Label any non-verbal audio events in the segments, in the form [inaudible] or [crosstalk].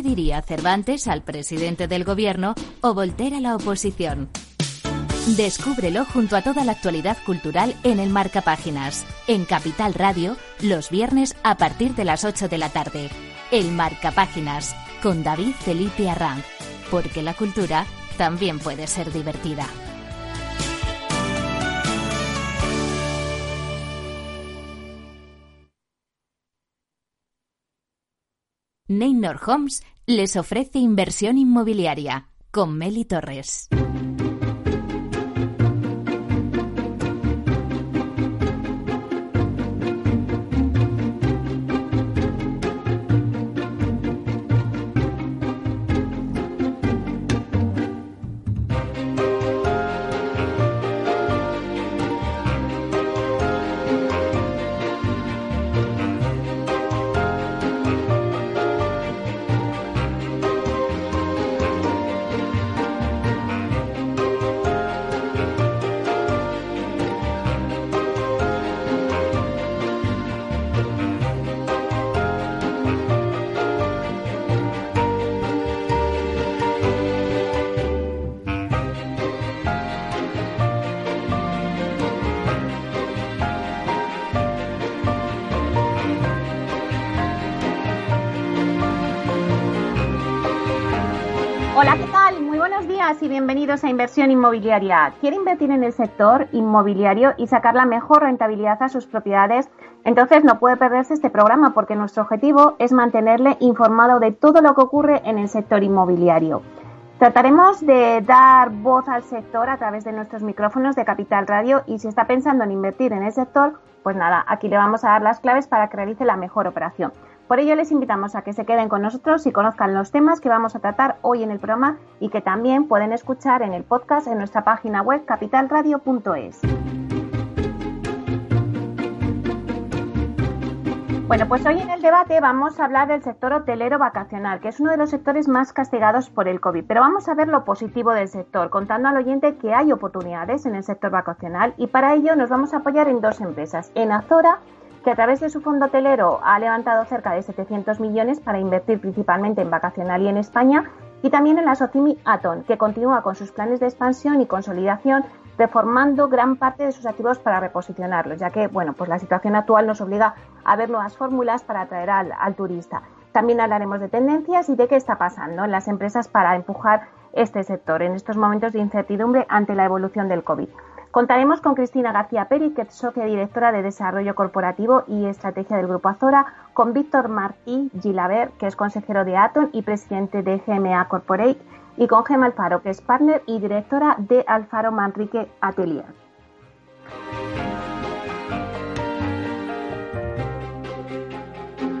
¿Qué le diría Cervantes al presidente del gobierno o Voltaire a la oposición? Descúbrelo junto a toda la actualidad cultural en el Marca Páginas, en Capital Radio, los viernes a partir de las 8 de la tarde. El Marca Páginas, con David Felipe Arranz, porque la cultura también puede ser divertida. Neynor Homes les ofrece inversión inmobiliaria con Meli Torres. Y bienvenidos a Inversión Inmobiliaria. ¿Quiere invertir en el sector inmobiliario y sacar la mejor rentabilidad a sus propiedades? Entonces no puede perderse este programa porque nuestro objetivo es mantenerle informado de todo lo que ocurre en el sector inmobiliario. Trataremos de dar voz al sector a través de nuestros micrófonos de Capital Radio y si está pensando en invertir en el sector, pues nada, aquí le vamos a dar las claves para que realice la mejor operación. Por ello les invitamos a que se queden con nosotros y conozcan los temas que vamos a tratar hoy en el programa y que también pueden escuchar en el podcast en nuestra página web capitalradio.es. Bueno, pues hoy en el debate vamos a hablar del sector hotelero vacacional, que es uno de los sectores más castigados por el COVID. Pero vamos a ver lo positivo del sector, contando al oyente que hay oportunidades en el sector vacacional y para ello nos vamos a apoyar en dos empresas, en Azora que a través de su fondo hotelero ha levantado cerca de 700 millones para invertir principalmente en vacacional y en España, y también en la Socimi Aton, que continúa con sus planes de expansión y consolidación, reformando gran parte de sus activos para reposicionarlos, ya que bueno, pues la situación actual nos obliga a ver nuevas fórmulas para atraer al, al turista. También hablaremos de tendencias y de qué está pasando en las empresas para empujar este sector en estos momentos de incertidumbre ante la evolución del COVID. Contaremos con Cristina García Pérez, que es socia directora de Desarrollo Corporativo y Estrategia del Grupo Azora, con Víctor Martí Gilaber, que es consejero de Aton y presidente de GMA Corporate, y con Gemma Alfaro, que es partner y directora de Alfaro Manrique Atelier.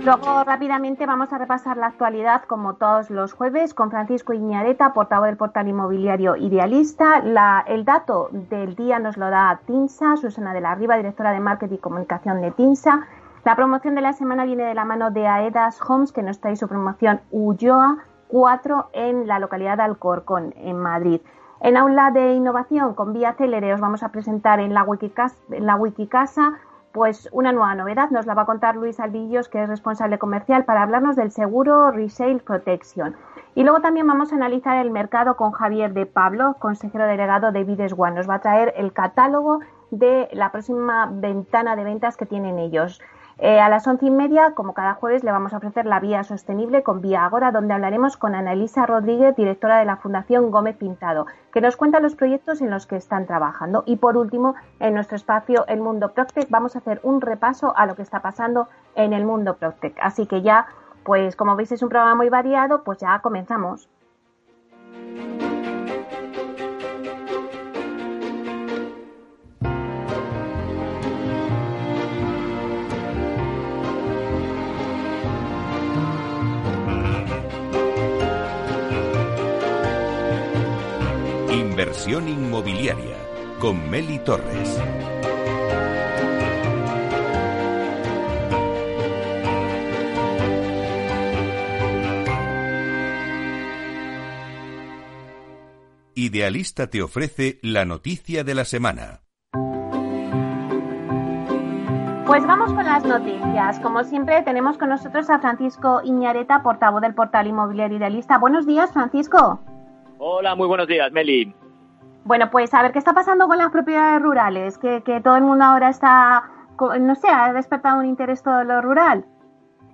Luego rápidamente vamos a repasar la actualidad como todos los jueves con Francisco Iñareta, portavoz del portal inmobiliario Idealista. el dato del día nos lo da TINSA, Susana de la Riva, directora de Marketing y Comunicación de TINSA. La promoción de la semana viene de la mano de Aedas Homes, que nos trae su promoción Ulloa 4 en la localidad de Alcorcón, en Madrid. En aula de innovación con Vía Célere os vamos a presentar en la Wikicasa, en la Wikicasa pues una nueva novedad nos la va a contar Luis Albillos, que es responsable comercial, para hablarnos del seguro Resale Protection. Y luego también vamos a analizar el mercado con Javier de Pablo, consejero delegado de Vides One. Nos va a traer el catálogo de la próxima ventana de ventas que tienen ellos. Eh, a las once y media, como cada jueves, le vamos a ofrecer la vía sostenible con Vía Agora, donde hablaremos con Annalisa Rodríguez, directora de la Fundación Gómez Pintado, que nos cuenta los proyectos en los que están trabajando. Y por último, en nuestro espacio El Mundo Proctec, vamos a hacer un repaso a lo que está pasando en el mundo Proctec. Así que ya, pues como veis, es un programa muy variado, pues ya comenzamos. Inversión inmobiliaria con Meli Torres. Idealista te ofrece la noticia de la semana. Pues vamos con las noticias. Como siempre, tenemos con nosotros a Francisco Iñareta, portavoz del portal inmobiliario Idealista. Buenos días, Francisco. Hola, muy buenos días, Meli. Bueno, pues a ver, ¿qué está pasando con las propiedades rurales? Que, todo el mundo ahora está, no sé, ha despertado un interés todo lo rural.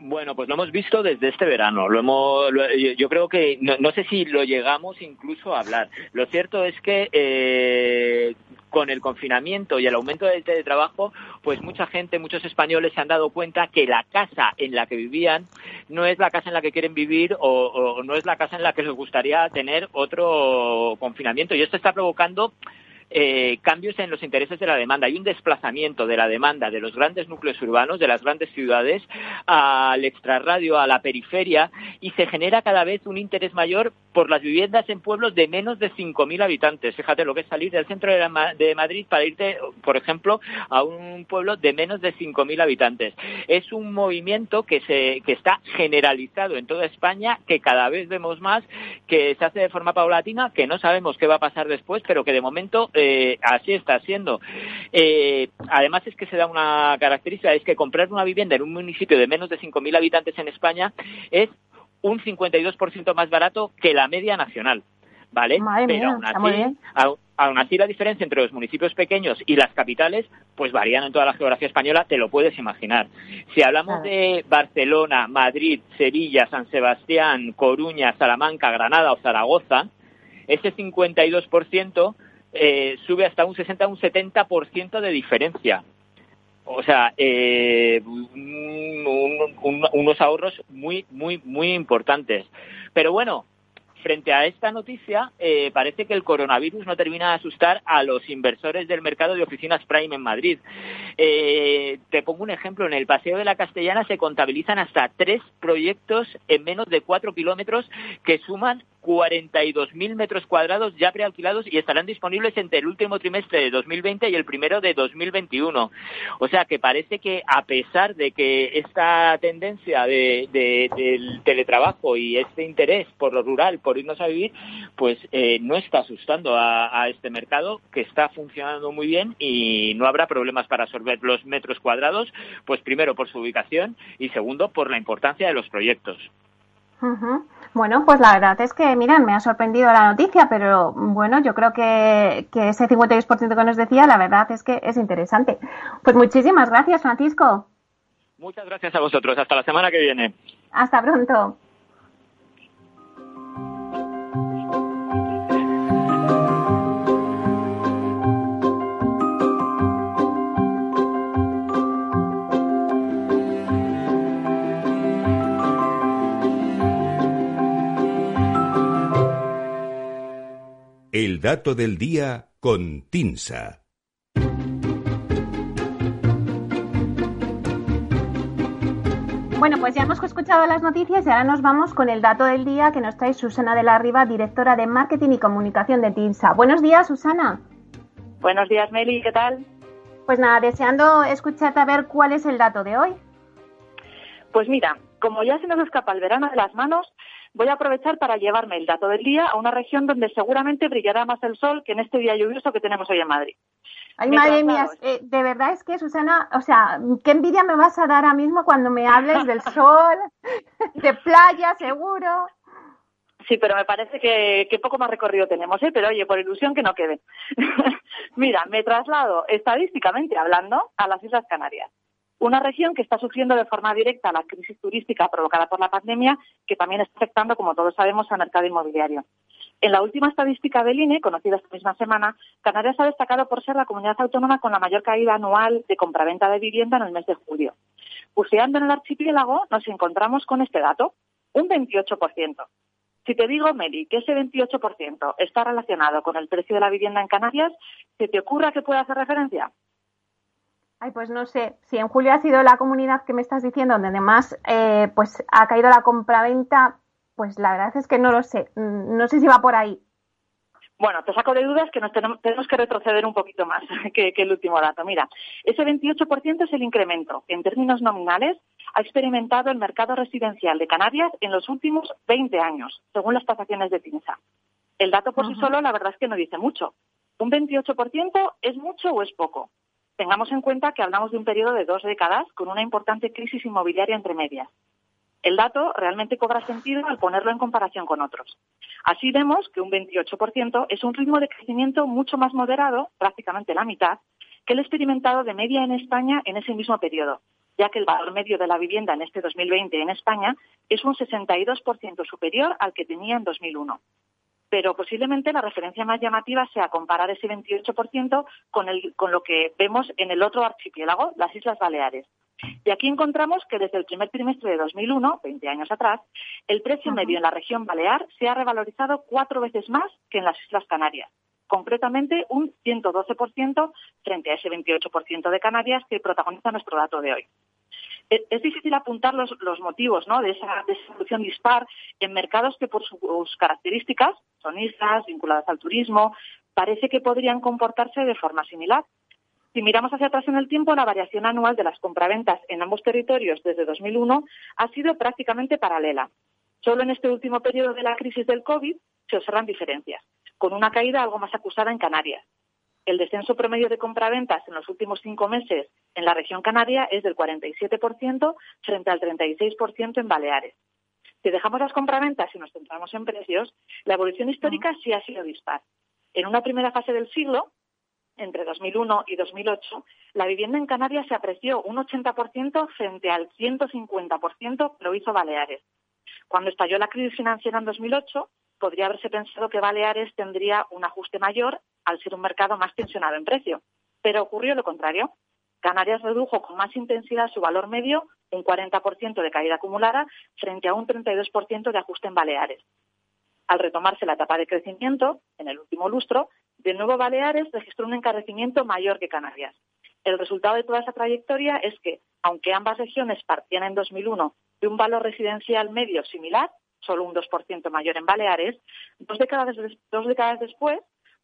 Bueno, pues lo hemos visto desde este verano. Lo hemos, yo creo que no, sé si lo llegamos incluso a hablar. Lo cierto es que eh, con el confinamiento y el aumento del teletrabajo, pues mucha gente, muchos españoles se han dado cuenta que la casa en la que vivían no es la casa en la que quieren vivir o, o no es la casa en la que les gustaría tener otro confinamiento. Y esto está provocando eh, cambios en los intereses de la demanda. Hay un desplazamiento de la demanda de los grandes núcleos urbanos, de las grandes ciudades, al extrarradio, a la periferia, y se genera cada vez un interés mayor por las viviendas en pueblos de menos de 5.000 habitantes. Fíjate lo que es salir del centro de, Madrid para irte, por ejemplo, a un pueblo de menos de 5.000 habitantes. Es un movimiento que, se, que está generalizado en toda España, que cada vez vemos más, que se hace de forma paulatina, que no sabemos qué va a pasar después, pero que de momento eh, así está siendo. Eh, además es que se da una característica, es que comprar una vivienda en un municipio de menos de 5.000 habitantes en España es un 52% más barato que la media nacional. ¿Vale? Pero aún, así, aún así la diferencia entre los municipios pequeños y las capitales pues varían en toda la geografía española, te lo puedes imaginar. Si hablamos de Barcelona, Madrid, Sevilla, San Sebastián, Coruña, Salamanca, Granada o Zaragoza, ese 52% eh, sube hasta un 60 un 70% de diferencia. O sea, eh, unos ahorros muy, muy, muy importantes. Pero bueno, frente a esta noticia, eh, parece que el coronavirus no termina de asustar a los inversores del mercado de oficinas Prime en Madrid. Eh, te pongo un ejemplo. En el Paseo de la Castellana se contabilizan hasta tres proyectos en menos de cuatro kilómetros que suman 42.000 metros cuadrados ya prealquilados y estarán disponibles entre el último trimestre de 2020 y el primero de 2021. O sea que parece que a pesar de que esta tendencia de, del teletrabajo y este interés por lo rural, por irnos a vivir, pues eh, no está asustando a, a este mercado que está funcionando muy bien y no habrá problemas para absorber los metros cuadrados, pues primero por su ubicación y segundo por la importancia de los proyectos. Bueno, pues la verdad es que, miren, me ha sorprendido la noticia, pero bueno, yo creo que, que ese 56% que nos decía, la verdad es que es interesante. Pues muchísimas gracias, Francisco. Muchas gracias a vosotros. Hasta la semana que viene. Hasta pronto. El dato del día con Tinsa. Bueno, pues ya hemos escuchado las noticias y ahora nos vamos con el dato del día que nos trae Susana de la Riva, directora de Marketing y Comunicación de TINSA. Buenos días, Susana. Buenos días, Meli, ¿qué tal? Pues nada, deseando escucharte a ver cuál es el dato de hoy. Pues mira, como ya se nos escapa el verano de las manos, voy a aprovechar para llevarme el dato del día a una región donde seguramente brillará más el sol que en este día lluvioso que tenemos hoy en Madrid. Ay, madre mía, eh, de verdad es que, Susana, o sea, qué envidia me vas a dar ahora mismo cuando me hables del [laughs] sol, de playa, seguro. Sí, pero me parece que, que, poco más recorrido tenemos, ¿eh? Pero oye, por ilusión que no quede. [laughs] Mira, me traslado estadísticamente hablando a las Islas Canarias. Una región que está sufriendo de forma directa la crisis turística provocada por la pandemia, que también está afectando, como todos sabemos, al mercado inmobiliario. En la última estadística del INE, conocida esta misma semana, Canarias ha destacado por ser la comunidad autónoma con la mayor caída anual de compraventa de vivienda en el mes de julio. Buceando en el archipiélago, nos encontramos con este dato, un 28%. Si te digo, Meli, que ese 28% está relacionado con el precio de la vivienda en Canarias, ¿se te ocurra que pueda hacer referencia? Ay, pues no sé. Si en julio ha sido la comunidad que me estás diciendo donde más eh, pues ha caído la compraventa, pues la verdad es que no lo sé. Mm, no sé si va por ahí. Bueno, te saco de dudas que nos tenemos, que retroceder un poquito más [laughs] que, el último dato. Mira, ese 28% es el incremento en términos nominales ha experimentado el mercado residencial de Canarias en los últimos 20 años, según las tasaciones de TINSA. El dato por sí solo, la verdad es que no dice mucho. ¿Un 28% es mucho o es poco? Tengamos en cuenta que hablamos de un periodo de dos décadas con una importante crisis inmobiliaria entre medias. El dato realmente cobra sentido al ponerlo en comparación con otros. Así vemos que un 28% es un ritmo de crecimiento mucho más moderado, prácticamente la mitad, que el experimentado de media en España en ese mismo periodo, ya que el valor medio de la vivienda en este 2020 en España es un 62% superior al que tenía en 2001 pero posiblemente la referencia más llamativa sea comparar ese 28% con, el, con lo que vemos en el otro archipiélago, las Islas Baleares. Y aquí encontramos que desde el primer trimestre de 2001, 20 años atrás, el precio medio en la región balear se ha revalorizado cuatro veces más que en las Islas Canarias, concretamente un 112% frente a ese 28% de Canarias que protagoniza nuestro dato de hoy es difícil apuntar los, motivos de, esa, de dispar en mercados que por sus características, son islas vinculadas al turismo, parece que podrían comportarse de forma similar. Si miramos hacia atrás en el tiempo, la variación anual de las compraventas en ambos territorios desde 2001 ha sido prácticamente paralela. Solo en este último periodo de la crisis del COVID se observan diferencias, con una caída algo más acusada en Canarias, el descenso promedio de compraventas en los últimos cinco meses en la región canaria es del 47% frente al 36% en Baleares. Si dejamos las compraventas y nos centramos en precios, la evolución histórica sí ha sido dispar. En una primera fase del siglo, entre 2001 y 2008, la vivienda en Canarias se apreció un 80% frente al 150% que lo hizo Baleares. Cuando estalló la crisis financiera en 2008, podría haberse pensado que Baleares tendría un ajuste mayor al ser un mercado más tensionado en precio. Pero ocurrió lo contrario. Canarias redujo con más intensidad su valor medio, un 40% de caída acumulada, frente a un 32% de ajuste en Baleares. Al retomarse la etapa de crecimiento, en el último lustro, de nuevo Baleares registró un encarecimiento mayor que Canarias. El resultado de toda esa trayectoria es que, aunque ambas regiones partían en 2001 de un valor residencial medio similar, solo un 2% mayor en Baleares, dos décadas, dos décadas después,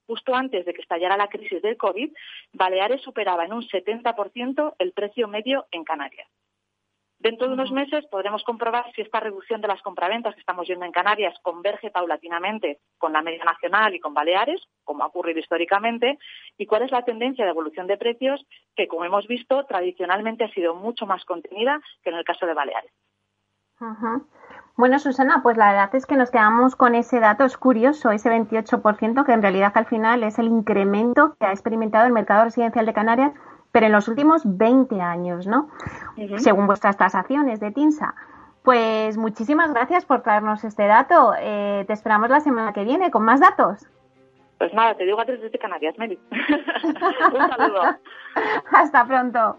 justo antes de que estallara la crisis del COVID, Baleares superaba en un 70% el precio medio en Canarias. Dentro de unos meses podremos comprobar si esta reducción de las compraventas que estamos viendo en Canarias converge paulatinamente con la media nacional y con Baleares, como ha ocurrido históricamente, y cuál es la tendencia de evolución de precios que, como hemos visto, tradicionalmente ha sido mucho más contenida que en el caso de Baleares. Bueno, Susana, pues la verdad es que nos quedamos con ese dato, es curioso, ese 28%, que en realidad al final es el incremento que ha experimentado el mercado residencial de Canarias, pero en los últimos 20 años, ¿no? Según vuestras tasaciones de TINSA. Pues muchísimas gracias por traernos este dato. Eh, te esperamos la semana que viene con más datos. Pues nada, te digo a tres de Canarias, Meli. [laughs] Un saludo. [laughs] Hasta pronto.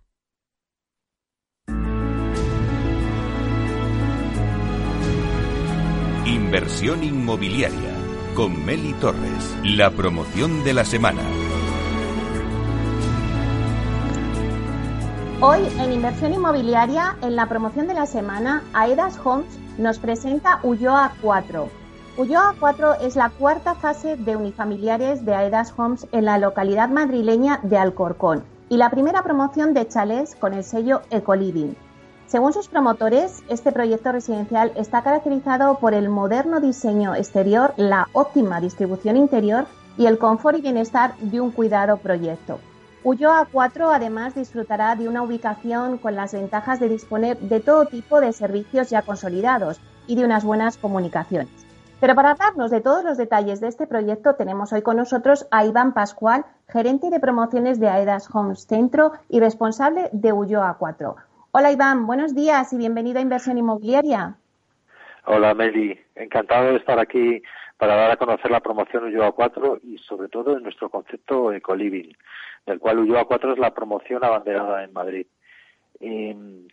Inversión inmobiliaria con Meli Torres. La promoción de la semana. Hoy en Inversión Inmobiliaria, en la promoción de la semana, Aedas Homes nos presenta Ulloa 4, Ulloa 4 es la cuarta fase de unifamiliares de Aedas Homes en la localidad madrileña de Alcorcón y la primera promoción de chalés con el sello Ecoliving. Según sus promotores, este proyecto residencial está caracterizado por el moderno diseño exterior, la óptima distribución interior y el confort y bienestar de un cuidado proyecto. Ulloa 4 además disfrutará de una ubicación con las ventajas de disponer de todo tipo de servicios ya consolidados y de unas buenas comunicaciones. Pero para hablarnos de todos los detalles de este proyecto tenemos hoy con nosotros a Iván Pascual, gerente de promociones de Aedas Homes Centro y responsable de Ulloa 4. Hola Iván, buenos días y bienvenido a Inversión Inmobiliaria. Hola Meli, encantado de estar aquí para dar a conocer la promoción Ulloa 4 y sobre todo en nuestro concepto Ecoliving, del cual Ulloa 4 es la promoción abanderada en Madrid.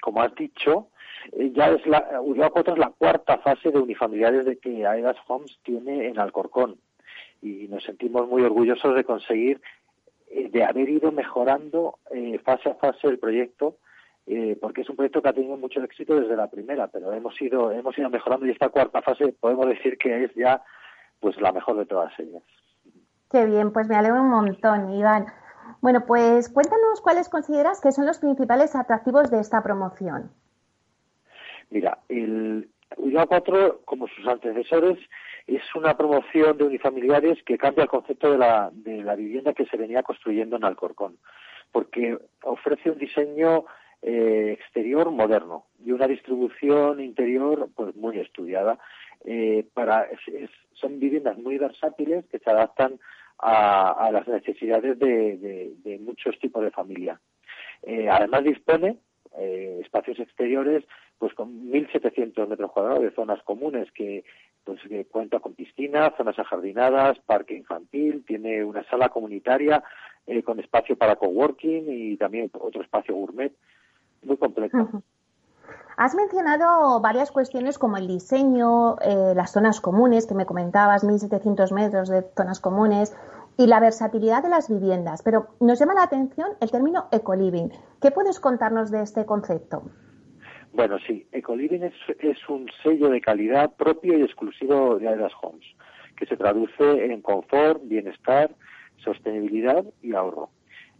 como has dicho, eh, ya es la, Ulloa 4 es la cuarta fase de unifamiliares de que Aedas Homes tiene en Alcorcón y nos sentimos muy orgullosos de conseguir, eh, de haber ido mejorando eh, fase a fase el proyecto porque es un proyecto que ha tenido mucho éxito desde la primera, pero hemos ido, hemos ido mejorando y esta cuarta fase podemos decir que es ya pues la mejor de todas ellas. Qué bien, pues me alegro un montón, Iván. Bueno, pues cuéntanos cuáles consideras que son los principales atractivos de esta promoción. Mira, el Ulloa 4, como sus antecesores, es una promoción de unifamiliares que cambia el concepto de la, de la vivienda que se venía construyendo en Alcorcón, porque ofrece un diseño eh, exterior moderno y una distribución interior pues muy estudiada. Eh, para son viviendas muy versátiles que se adaptan a, las necesidades de, muchos tipos de familia. Eh, además dispone eh, espacios exteriores pues con 1.700 metros cuadrados de zonas comunes que pues que cuenta con piscina, zonas ajardinadas, parque infantil, tiene una sala comunitaria eh, con espacio para coworking y también otro espacio gourmet muy completo. Has mencionado varias cuestiones como el diseño, eh, las zonas comunes que me comentabas, 1.700 metros de zonas comunes, y la versatilidad de las viviendas. Pero nos llama la atención el término ecoliving. ¿Qué puedes contarnos de este concepto? Bueno, sí, ecoliving es, es un sello de calidad propio y exclusivo de Aedas Homes, que se traduce en confort, bienestar, sostenibilidad y ahorro.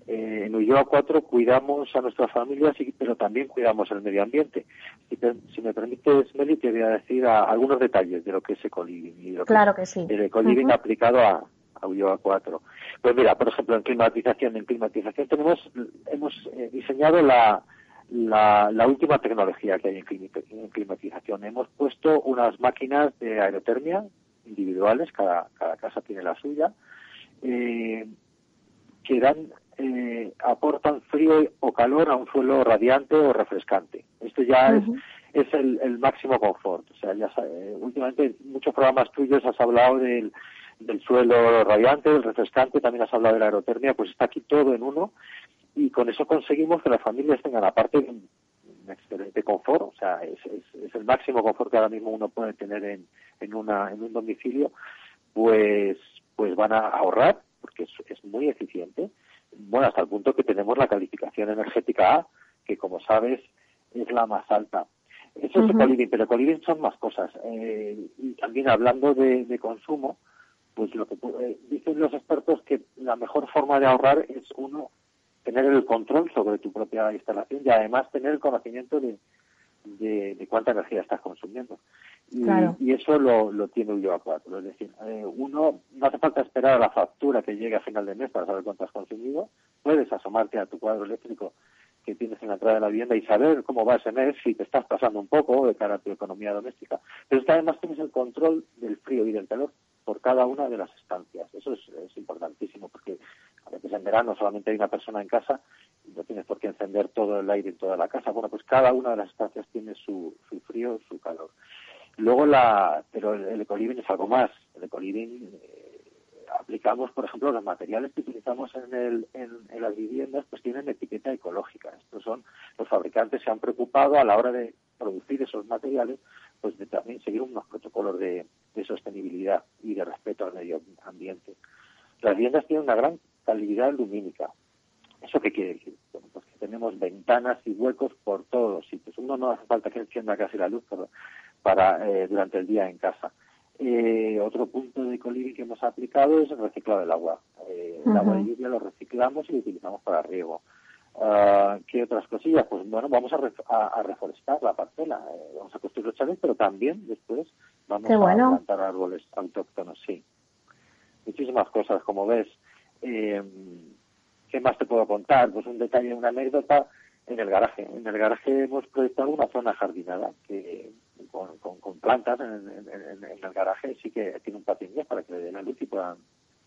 Eh, en Ulloa 4 cuidamos a nuestras familias, pero también cuidamos el medio ambiente. Si, me permites, Meli, te voy a decir algunos detalles de lo que es ecoliving. claro que, sí. El ecoliving aplicado a, a 4. Pues mira, por ejemplo, en climatización, en climatización tenemos, hemos eh, diseñado la, la, última tecnología que hay en, climatización. Hemos puesto unas máquinas de aerotermia individuales, cada, cada casa tiene la suya, eh, que dan, eh, aportan frío o calor a un suelo radiante o refrescante. Esto ya es, es el, el, máximo confort. O sea, ya últimamente en muchos programas tuyos has hablado del del suelo radiante, del refrescante, también has hablado de la aerotermia, pues está aquí todo en uno y con eso conseguimos que las familias tengan aparte un, excelente confort, o sea, es, es, el máximo confort que ahora mismo uno puede tener en, en, una, en un domicilio, pues, pues van a ahorrar, porque es, es muy eficiente, bueno, hasta el punto que tenemos la calificación energética A, que como sabes es la más alta. Eso es ecoliving, pero ecoliving son más cosas. Eh, y también hablando de, de consumo, pues lo que eh, dicen los expertos que la mejor forma de ahorrar es uno tener el control sobre tu propia instalación y además tener el conocimiento de, de, cuánta energía estás consumiendo. Y, eso lo, lo tiene yo a cuatro. Es decir, eh, uno no hace falta esperar a la factura que llegue a final de mes para saber cuánto has consumido. Puedes asomarte a tu cuadro eléctrico que tienes en la entrada de la vivienda y saber cómo va ese mes, si te estás pasando un poco de cara a tu economía doméstica. Pero es que además tienes el control del frío y del calor por cada una de las estancias. Eso es, importantísimo porque a veces en verano solamente hay una persona en casa y no tienes por qué encender todo el aire en toda la casa. Bueno, pues cada una de las estancias tiene su, su frío, su calor. Luego la, pero el, ecoliving es algo más. El ecoliving eh, aplicamos, por ejemplo, los materiales que utilizamos en, el, en, en, las viviendas, pues tienen etiqueta ecológica. Estos son los fabricantes se han preocupado a la hora de producir esos materiales pues de también seguir unos protocolos de, sostenibilidad y de respeto al medio ambiente. Las viviendas tienen una gran calidad lumínica. ¿Eso qué quiere decir? Bueno, pues que tenemos ventanas y huecos por todos los sitios. Uno no hace falta que encienda casi la luz para, eh, durante el día en casa. Eh, otro punto de coliving que hemos aplicado es el reciclado del agua. Eh, el agua de lluvia lo reciclamos y lo utilizamos para riego. Uh, ¿Qué otras cosillas? Pues bueno, vamos a, reforestar la parcela, eh, vamos a construir los chalets, pero también después vamos a plantar árboles autóctonos, sí. Muchísimas cosas, como ves. Eh, ¿Qué más te puedo contar? Pues un detalle, una anécdota en el garaje. En el garaje hemos proyectado una zona jardinada que con, plantas en, el garaje sí que tiene un patín para que le den la luz y puedan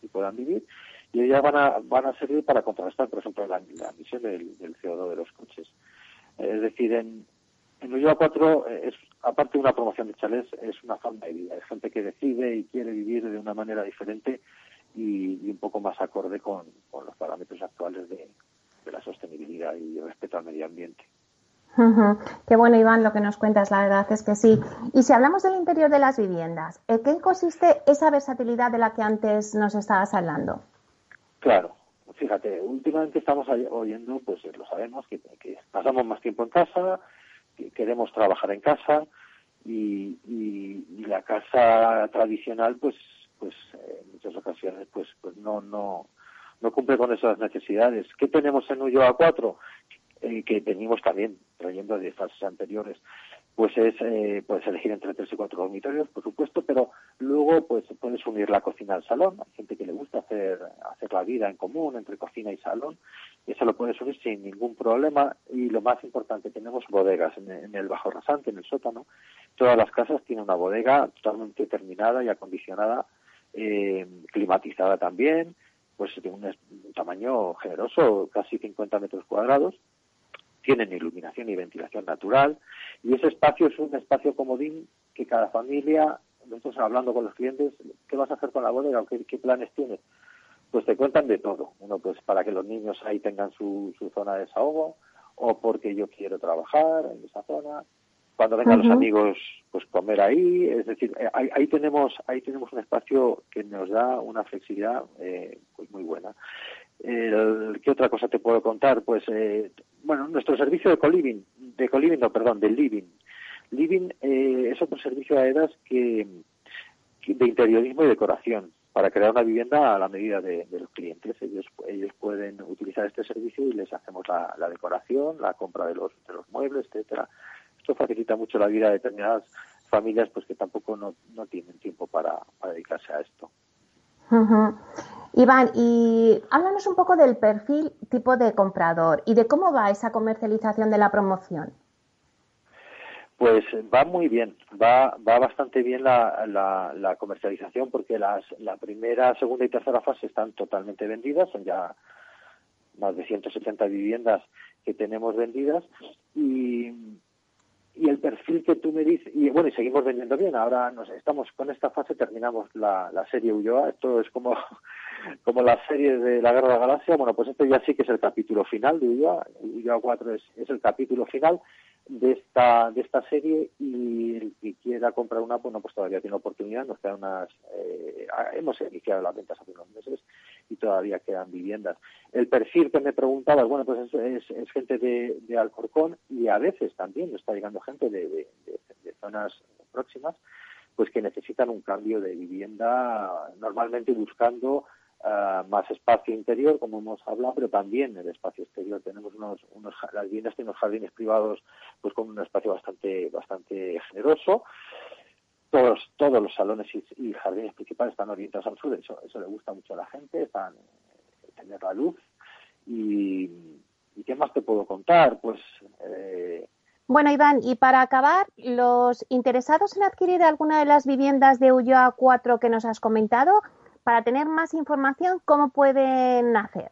y puedan vivir y ellas van a van a servir para contrastar por ejemplo la, emisión del, CO2 de los coches es decir en en Ulloa 4 es aparte de una promoción de chalés es una forma de vida es gente que decide y quiere vivir de una manera diferente y, un poco más acorde con, los parámetros actuales de, la sostenibilidad y respeto al medio ambiente. Qué bueno, Iván, lo que nos cuentas, la verdad es que sí. Y si hablamos del interior de las viviendas, ¿en qué consiste esa versatilidad de la que antes nos estabas hablando? Claro, fíjate, últimamente estamos oyendo, pues lo sabemos, que, pasamos más tiempo en casa, que queremos trabajar en casa y, y la casa tradicional, pues pues en muchas ocasiones pues pues no no no cumple con esas necesidades. ¿Qué tenemos en Ulloa 4? Eh, que venimos también trayendo de fases anteriores, pues es, eh, puedes elegir entre tres y cuatro dormitorios, por supuesto, pero luego pues puedes unir la cocina al salón. Hay gente que le gusta hacer, hacer la vida en común entre cocina y salón, eso lo puedes unir sin ningún problema. Y lo más importante, tenemos bodegas en, el bajo rasante, en el sótano. Todas las casas tienen una bodega totalmente terminada y acondicionada eh, climatizada también, pues de un, tamaño generoso, casi 50 metros cuadrados, tienen iluminación y ventilación natural, y ese espacio es un espacio comodín que cada familia, nosotros hablando con los clientes, ¿qué vas a hacer con la bodega? ¿Qué, qué planes tienes? Pues te cuentan de todo. Uno, pues para que los niños ahí tengan su, su zona de desahogo, o porque yo quiero trabajar en esa zona, cuando vengan los amigos pues comer ahí. Es decir eh, ahí, tenemos ahí tenemos un espacio que nos da una flexibilidad eh, pues muy buena. Qué otra cosa te puedo contar pues eh, bueno nuestro servicio de coliving de coliving no perdón de living. Living es otro servicio a EDAS que, de interiorismo y decoración para crear una vivienda a la medida de, los clientes. Ellos, ellos pueden utilizar este servicio y les hacemos la, la decoración, la compra de los, de los muebles, etcétera esto facilita mucho la vida de determinadas familias pues que tampoco no, no tienen tiempo para, dedicarse a esto. Iván, y háblanos un poco del perfil tipo de comprador y de cómo va esa comercialización de la promoción. Pues va muy bien, va, va bastante bien la, la, comercialización porque las, la primera, segunda y tercera fase están totalmente vendidas, son ya más de 170 viviendas que tenemos vendidas y, y el perfil que tú me dices, y bueno, y seguimos vendiendo bien, ahora nos estamos con esta fase, terminamos la, la serie Ulloa, esto es como, [laughs] como la serie de la Guerra de la Galaxia, bueno, pues esto ya sí que es el capítulo final de Ulloa, Ulloa 4 es, es el capítulo final de esta, de esta serie y el que quiera comprar una, bueno, pues todavía tiene oportunidad, nos quedan unas, eh, hemos iniciado las ventas hace unos meses y todavía quedan viviendas. El perfil que me preguntabas, bueno, pues es, es, gente de, de, Alcorcón y a veces también está llegando gente de, de, zonas próximas, pues que necesitan un cambio de vivienda, normalmente buscando uh, más espacio interior, como hemos hablado, pero también el espacio exterior. Tenemos unos, unos las viviendas tienen unos jardines privados, pues con un espacio bastante, bastante generoso todos, todos los salones y, jardines principales están orientados al sur, eso, eso le gusta mucho a la gente, están tener la luz. Y, qué más te puedo contar? Pues. Eh... Bueno, Iván, y para acabar, los interesados en adquirir alguna de las viviendas de Ulloa 4 que nos has comentado, para tener más información, ¿cómo pueden hacer?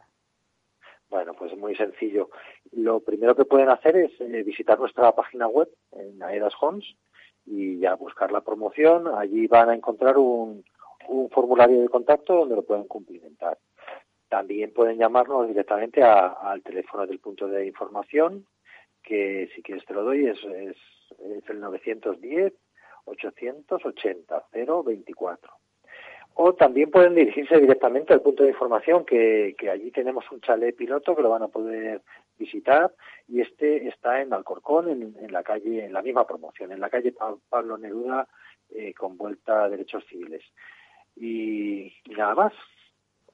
Bueno, pues muy sencillo. Lo primero que pueden hacer es eh, visitar nuestra página web en Aedas Homes y ya buscar la promoción. Allí van a encontrar un, formulario de contacto donde lo pueden cumplimentar. También pueden llamarnos directamente al teléfono del punto de información, que si quieres te lo doy, es, es, es el 910 880 024. O también pueden dirigirse directamente al punto de información, que, allí tenemos un chalet piloto que lo van a poder visitar y este está en Alcorcón, en, la calle, en la misma promoción, en la calle Pablo Neruda eh, con vuelta a derechos civiles. Y, nada más.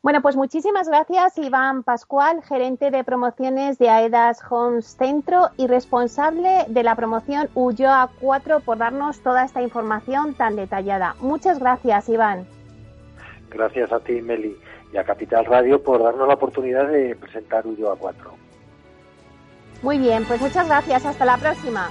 Bueno, pues muchísimas gracias, Iván Pascual, gerente de promociones de AEDAS Homes Centro y responsable de la promoción Ulloa 4 por darnos toda esta información tan detallada. Muchas gracias, Iván. Gracias a ti, Meli, y a Capital Radio por darnos la oportunidad de presentar Ulloa 4. Muy bien, pues muchas gracias. Hasta la próxima.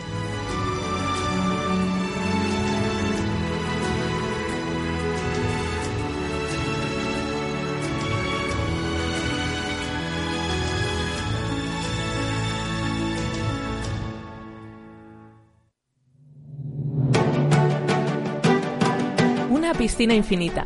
Una piscina infinita,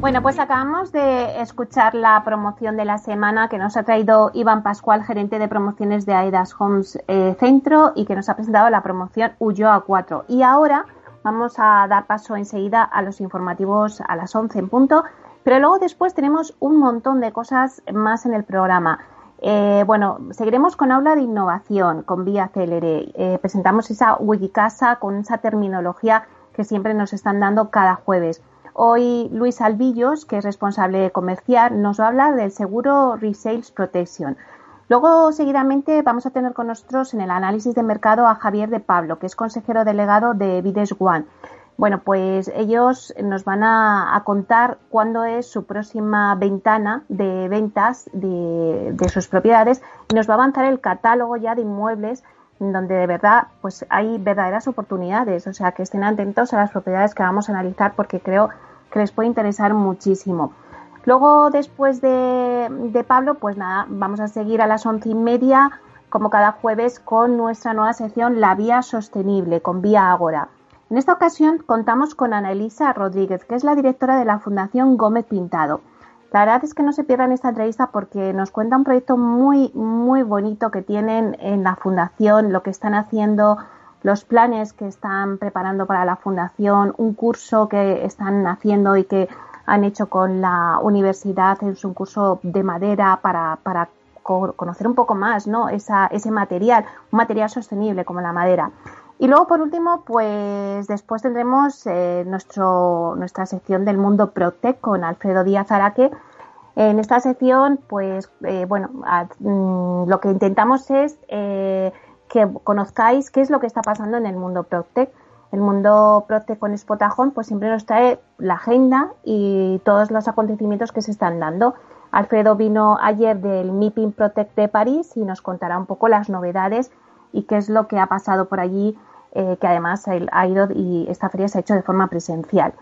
Bueno, pues acabamos de escuchar la promoción de la semana que nos ha traído Iván Pascual, gerente de promociones de Aidas Homes eh, Centro, y que nos ha presentado la promoción Ulloa 4. Y ahora vamos a dar paso enseguida a los informativos a las 11 en punto, pero luego después tenemos un montón de cosas más en el programa. Eh, bueno, seguiremos con aula de innovación, con Vía Célere. Eh, presentamos esa Wikicasa con esa terminología que siempre nos están dando cada jueves. Hoy Luis Albillos, que es responsable comercial, nos va a hablar del seguro Resales Protection. Luego, seguidamente, vamos a tener con nosotros en el análisis de mercado a Javier de Pablo, que es consejero delegado de Vides One. Bueno, pues ellos nos van a, contar cuándo es su próxima ventana de ventas de, de, sus propiedades y nos va a avanzar el catálogo ya de inmuebles donde de verdad pues hay verdaderas oportunidades. O sea, que estén atentos a las propiedades que vamos a analizar porque creo que les puede interesar muchísimo. Luego, después de, Pablo, pues nada, vamos a seguir a las once y media, como cada jueves, con nuestra nueva sección La Vía Sostenible, con Vía Ágora. En esta ocasión contamos con Ana Elisa Rodríguez, que es la directora de la Fundación Gómez Pintado. La verdad es que no se pierdan esta entrevista porque nos cuenta un proyecto muy, muy bonito que tienen en la Fundación, lo que están haciendo, los planes que están preparando para la fundación, un curso que están haciendo y que han hecho con la universidad, es un curso de madera para, para conocer un poco más ¿no? Esa, ese material, un material sostenible como la madera. Y luego, por último, pues después tendremos eh, nuestro, nuestra sección del mundo Protec con Alfredo Díaz Araque. En esta sección, pues, eh, bueno, mm, lo que intentamos es eh, que conozcáis qué es lo que está pasando en el mundo Proctec. El mundo Proctec con Spotajón pues siempre nos trae la agenda y todos los acontecimientos que se están dando. Alfredo vino ayer del MIPIM Protect de París y nos contará un poco las novedades y qué es lo que ha pasado por allí, eh, que además ha ido y esta feria se ha hecho de forma presencial.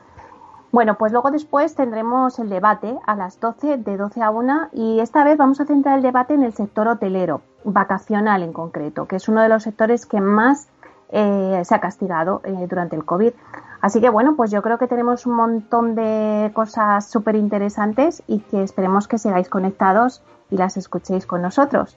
Bueno, pues luego después tendremos el debate a las 12, de 12 a 1, y esta vez vamos a centrar el debate en el sector hotelero, vacacional en concreto, que es uno de los sectores que más eh, se ha castigado eh, durante el COVID. Así que bueno, pues yo creo que tenemos un montón de cosas súper interesantes y que esperemos que sigáis conectados y las escuchéis con nosotros.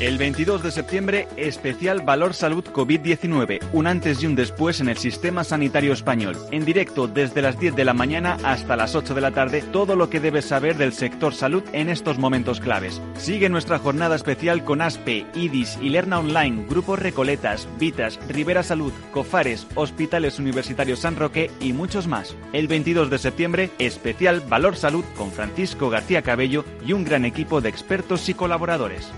El 22 de septiembre, especial Valor Salud COVID-19, un antes y un después en el sistema sanitario español. En directo desde las 10 de la mañana hasta las 8 de la tarde, todo lo que debes saber del sector salud en estos momentos claves. Sigue nuestra jornada especial con ASPE, IDIS y Lerna Online, Grupos Recoletas, Vitas, Rivera Salud, Cofares, Hospitales Universitarios San Roque y muchos más. El 22 de septiembre, especial Valor Salud con Francisco García Cabello y un gran equipo de expertos y colaboradores.